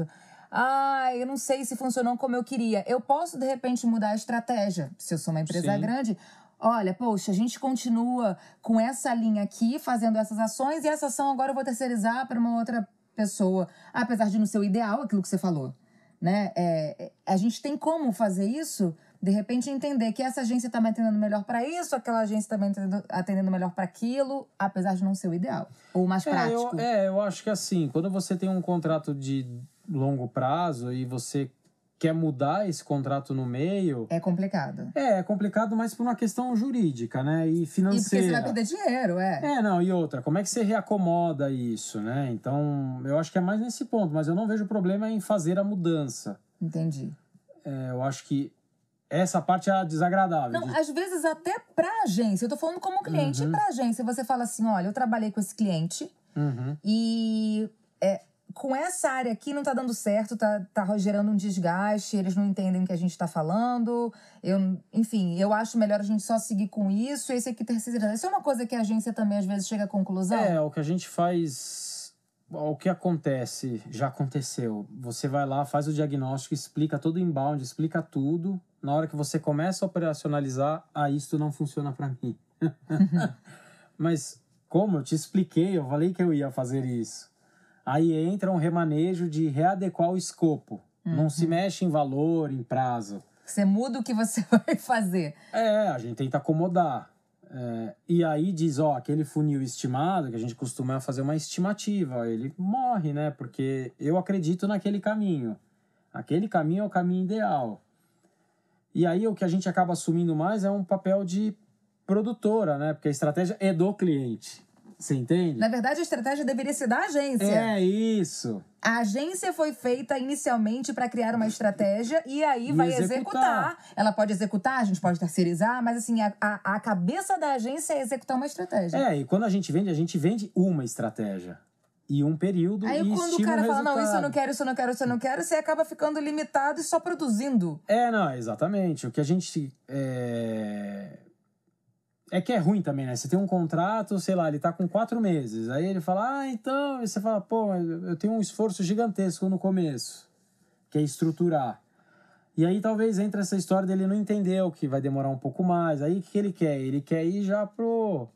Ah, eu não sei se funcionou como eu queria. Eu posso, de repente, mudar a estratégia. Se eu sou uma empresa Sim. grande, olha, poxa, a gente continua com essa linha aqui, fazendo essas ações, e essa ação agora eu vou terceirizar para uma outra pessoa. Apesar de não ser o ideal, aquilo que você falou. Né? É, é, a gente tem como fazer isso, de repente entender que essa agência está me atendendo melhor para isso, aquela agência está me atendendo, melhor para aquilo, apesar de não ser o ideal. Ou mais É, prático. eu, é, eu acho que assim, quando você tem um contrato de longo prazo e você quer mudar esse contrato no meio, É complicado. é, é complicado, mas por uma questão jurídica, né? E E porque financeira. você vai perder dinheiro, é. É, não, e outra, como é que você reacomoda isso, né? Então, eu acho que é mais nesse ponto, mas eu não vejo problema em fazer a mudança. Entendi. É, eu acho que essa parte é desagradável. Não, de- às vezes até pra agência, eu tô falando como cliente, Uhum. e pra agência, você fala assim: olha, eu trabalhei com esse cliente, Uhum. E é, com essa área aqui não tá dando certo, tá, tá gerando um desgaste, eles não entendem o que a gente tá falando. Eu, enfim, eu acho melhor a gente só seguir com isso, esse aqui terceiro. Isso é uma coisa que a agência também às vezes chega à conclusão. É, o que a gente faz. O que acontece, já aconteceu. Você vai lá, faz o diagnóstico, explica todo o inbound, explica tudo. Na hora que você começa a operacionalizar, ah, isso não funciona para mim. Mas como eu te expliquei, eu falei que eu ia fazer isso. Aí entra um remanejo de readequar o escopo. Não se mexe em valor, em prazo. Você muda o que você vai fazer. É, a gente tenta acomodar. É, e aí diz, ó, aquele funil estimado, que a gente costuma fazer uma estimativa, ele morre, né? Porque eu acredito naquele caminho. Aquele caminho é o caminho ideal. E aí o que a gente acaba assumindo mais é um papel de produtora, né? Porque a estratégia é do cliente. Você entende? Na verdade, a estratégia deveria ser da agência. É isso. A agência foi feita inicialmente para criar uma estratégia e aí E vai executar. executar. Ela pode executar, a gente pode terceirizar, mas assim, a, a, a cabeça da agência é executar uma estratégia. É, e quando a gente vende, a gente vende uma estratégia. E um período Aí e quando o cara fala, não, isso eu não quero, isso eu não quero, isso eu não quero, você acaba ficando limitado e só produzindo. É, não, exatamente. O que a gente. É... é que é ruim também, né? Você tem um contrato, sei lá, ele tá com quatro meses. Aí ele fala, ah, então. E você fala, pô, eu tenho um esforço gigantesco no começo, que é estruturar. E aí talvez entre essa história dele não entendeu que vai demorar um pouco mais. Aí o que ele quer? Ele quer ir já pro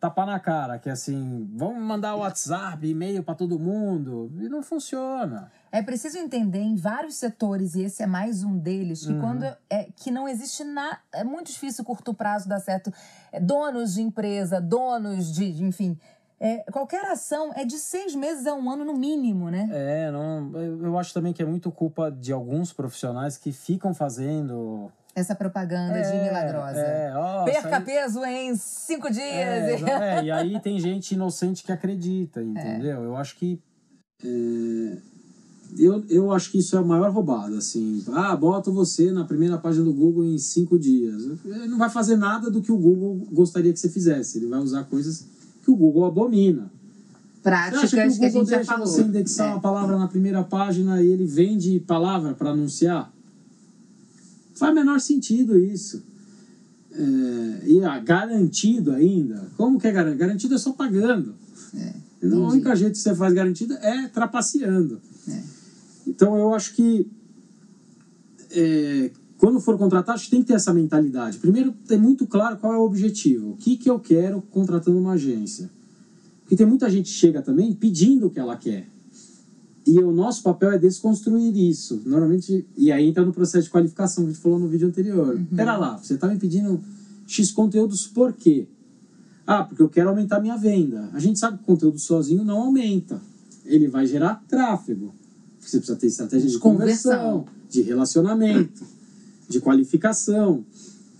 tapa na cara, que é assim, vamos mandar WhatsApp, e-mail para todo mundo, e não funciona. É preciso entender em vários setores, e esse é mais um deles, que Uhum. quando é que não existe nada. É muito difícil curto prazo dar certo. É, donos de empresa, donos de, de- enfim. é, qualquer ação é de seis meses a um ano no mínimo, né? É, não, eu eu acho também que é muito culpa de alguns profissionais que ficam fazendo. Essa propaganda de É, milagrosa. É, ó, Perca peso em cinco dias. É, exa- é, e aí tem gente inocente que acredita, entendeu? Eu acho que. é, eu, eu acho que isso é a maior roubada, assim. Ah, bota você na primeira página do Google em cinco dias. Ele não vai fazer nada do que o Google gostaria que você fizesse. Ele vai usar coisas que o Google abomina. Você acha Práticas que o que, a Google gente já deixa falou. você indexar É. uma palavra na primeira página e ele vende palavra para anunciar? Faz menor sentido isso. É, e a garantido ainda. Como que é garantido? Garantido é só pagando. É, Então, o único jeito que você faz garantido é trapaceando. É. Então eu acho que é, quando for contratar, acho que tem que ter essa mentalidade. Primeiro, ter muito claro qual é o objetivo. O que, que eu quero contratando uma agência. Porque tem muita gente que chega também pedindo o que ela quer. E o nosso papel é desconstruir isso. Normalmente, e aí entra no processo de qualificação que a gente falou no vídeo anterior. Pera lá, você está me pedindo X conteúdos por quê? Ah, porque eu quero aumentar minha venda. A gente sabe que o conteúdo sozinho não aumenta. Ele vai gerar tráfego. Você precisa ter estratégia de Conversão. conversão, de relacionamento, de qualificação.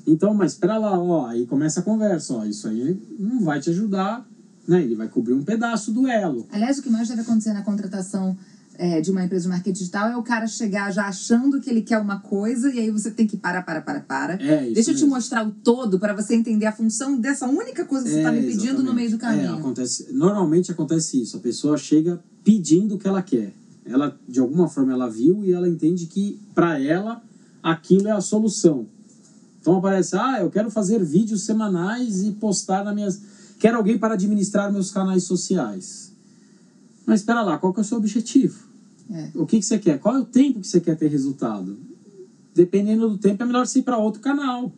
Então, mas espera lá, ó, aí começa a conversa, ó, isso aí não vai te ajudar, né? Ele vai cobrir um pedaço do elo. Aliás, o que mais deve acontecer na contratação é, de uma empresa de marketing digital é o cara chegar já achando que ele quer uma coisa e aí você tem que parar, para, para, para. É isso. Deixa eu te mesmo. mostrar o todo para você entender a função dessa única coisa que você está É, me pedindo no exatamente. meio do É, caminho. acontece, normalmente acontece isso. A pessoa chega pedindo o que ela quer. Ela, de alguma forma, ela viu e ela entende que, para ela, aquilo é a solução. Então aparece, ah, eu quero fazer vídeos semanais e postar nas minhas. Quero alguém para administrar meus canais sociais. Mas espera lá, qual que é o seu objetivo? É. O que, que você quer? Qual é o tempo que você quer ter resultado? Dependendo do tempo, é melhor você ir para outro canal.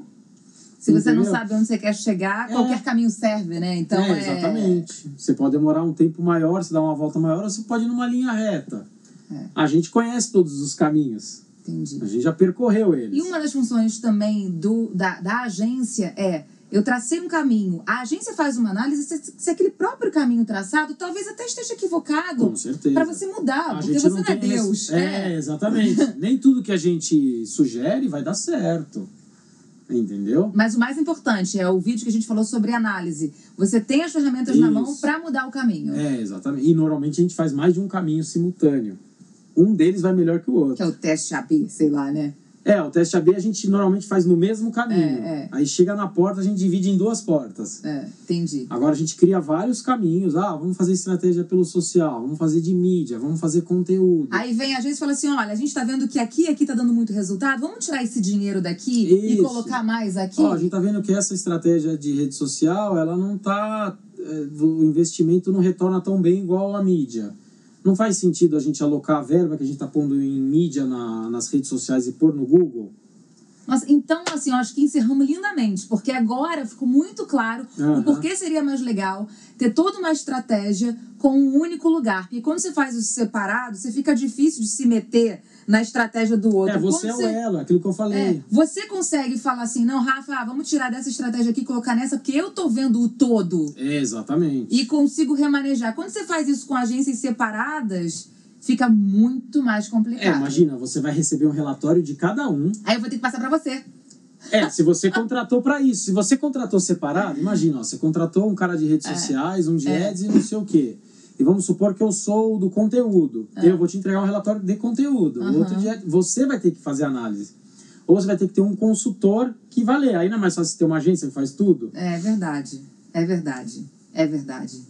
Se você não Entendeu? sabe onde você quer chegar, É. qualquer caminho serve, né? Então é, exatamente. Você pode demorar um tempo maior, você dá uma volta maior, ou você pode ir numa linha reta. É. A gente conhece todos os caminhos. Entendi. A gente já percorreu eles. E uma das funções também do, da, da agência é eu tracei um caminho. A agência faz uma análise se, se aquele próprio caminho traçado talvez até esteja equivocado. Com certeza. Para você mudar, A porque você não, é tem res- Deus. É, exatamente. Nem tudo que a gente sugere vai dar certo. Entendeu? Mas o mais importante é o vídeo que a gente falou sobre análise. Você tem as ferramentas na mão Isso. para mudar o caminho. É, exatamente. E normalmente a gente faz mais de um caminho simultâneo. Um deles vai melhor que o outro. Que é o teste AB, sei lá, né? É, o teste AB a gente normalmente faz no mesmo caminho. É, é. Aí chega na porta, a gente divide em duas portas. É, entendi. Agora a gente cria vários caminhos. Ah, vamos fazer estratégia pelo social, vamos fazer de mídia, vamos fazer conteúdo. Aí vem a gente e fala assim: olha, a gente tá vendo que aqui e aqui tá dando muito resultado, vamos tirar esse dinheiro daqui e Isso. colocar mais aqui? Ó, a gente tá vendo que essa estratégia de rede social, ela não tá. é, O investimento não retorna tão bem igual a mídia. Não faz sentido a gente alocar a verba que a gente tá pondo em mídia na- nas redes sociais e pôr no Google? Nossa, então, assim, eu acho que encerramos lindamente, porque agora ficou muito claro o Aham. porquê seria mais legal ter toda uma estratégia com um único lugar. Porque quando você faz isso separado, você fica difícil de se meter na estratégia do outro. É, você é Quando o elo, aquilo que eu falei. É, você consegue falar assim, não, Rafa, ah, vamos tirar dessa estratégia aqui e colocar nessa, porque eu tô vendo o todo É, exatamente. e consigo remanejar. Quando você faz isso com agências separadas, fica muito mais É, complicado. imagina, você vai receber um relatório de cada um. Aí eu vou ter que passar pra você. É, se você contratou para isso. Se você contratou separado, imagina, ó, você contratou um cara de redes É. sociais, um de É. ads e não sei o quê. E vamos supor que eu sou do conteúdo. Eu vou te entregar um relatório de conteúdo. O É. Aham. outro ads, você vai ter que fazer análise. Ou você vai ter que ter um consultor que vai ler. Aí não é mais fácil ter uma agência que faz tudo? É verdade. É verdade. É verdade.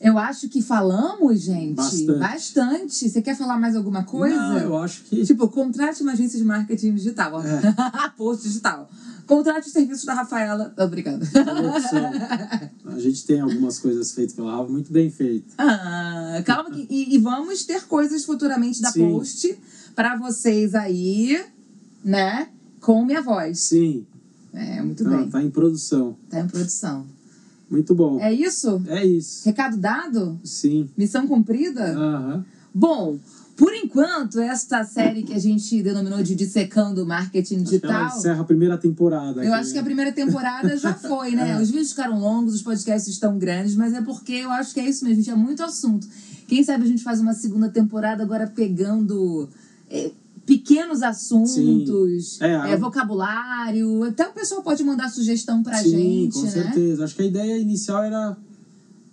Eu acho que falamos, gente, Bastante. bastante. Você quer falar mais alguma coisa? Não, eu acho que. Tipo, contrate uma agência de marketing digital. ó. É. Post digital. Contrate os serviços da Rafaela. Opção. A gente tem algumas coisas feitas pela Rafa muito bem feitas. Ah, calma que, e, e vamos ter coisas futuramente da Sim. Post pra vocês aí, né? Com minha voz. Sim, É, muito bem. tá em produção. Tá em produção. Muito bom. É isso? É isso. Recado dado? Sim. Missão cumprida? Aham. Bom, por enquanto, esta série que a gente denominou de Dissecando o Marketing Digital. encerra a primeira temporada. Eu aqui, acho que a né? primeira temporada já foi, né? É. Os vídeos ficaram longos, os podcasts estão grandes, mas é porque eu acho que é isso mesmo, gente. É muito assunto. Quem sabe a gente faz uma segunda temporada agora pegando é, pequenos assuntos. É, é, vocabulário. Até o pessoal pode mandar sugestão pra Sim, gente, com né? certeza. Acho que a ideia inicial era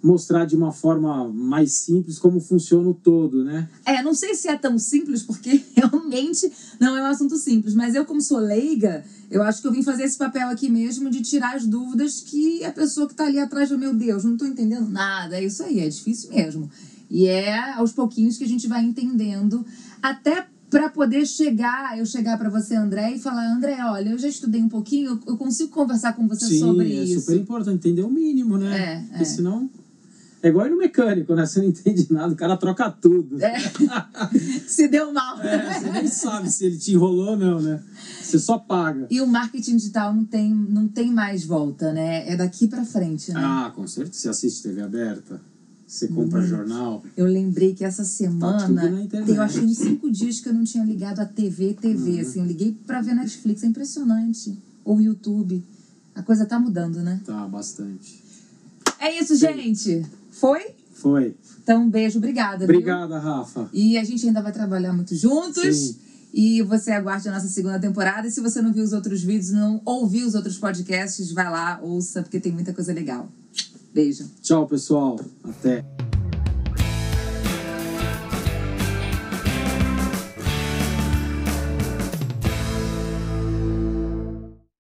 mostrar de uma forma mais simples como funciona o todo, né? É, não sei se é tão simples, porque realmente não é um assunto simples, mas eu, como sou leiga, eu acho que eu vim fazer esse papel aqui mesmo de tirar as dúvidas que a pessoa que tá ali atrás do meu Deus, não tô entendendo nada. É isso aí, é difícil mesmo. E é aos pouquinhos que a gente vai entendendo, até para poder chegar, eu chegar para você, André, e falar: André, olha, eu já estudei um pouquinho, eu- consigo conversar com você Sim, sobre é isso. super importante entender o mínimo, né? É, Porque é. senão. É igual ir no mecânico, né? Você não entende nada, o cara troca tudo. É. Se deu mal. É, você nem sabe se ele te enrolou ou não, né? Você só paga. E o marketing digital não tem, não tem mais volta, né? É daqui pra frente, né? Ah, com certeza. Você assiste TV aberta, você compra Uhum. jornal. Eu lembrei que essa Tá semana, na internet. eu acho que uns cinco dias que eu não tinha ligado a TV, TV, Uhum. assim, eu liguei pra ver Netflix, é impressionante. Ou YouTube. A coisa tá mudando, né? Tá, bastante. É isso, gente. Foi? Foi. Então, um beijo, obrigada. viu? Obrigada, Rafa. E a gente ainda vai trabalhar muito juntos. Sim. E você aguarde a nossa segunda temporada. E se você não viu os outros vídeos, não ouviu os outros podcasts, vai lá, ouça, porque tem muita coisa legal. Beijo. Tchau, pessoal. Até.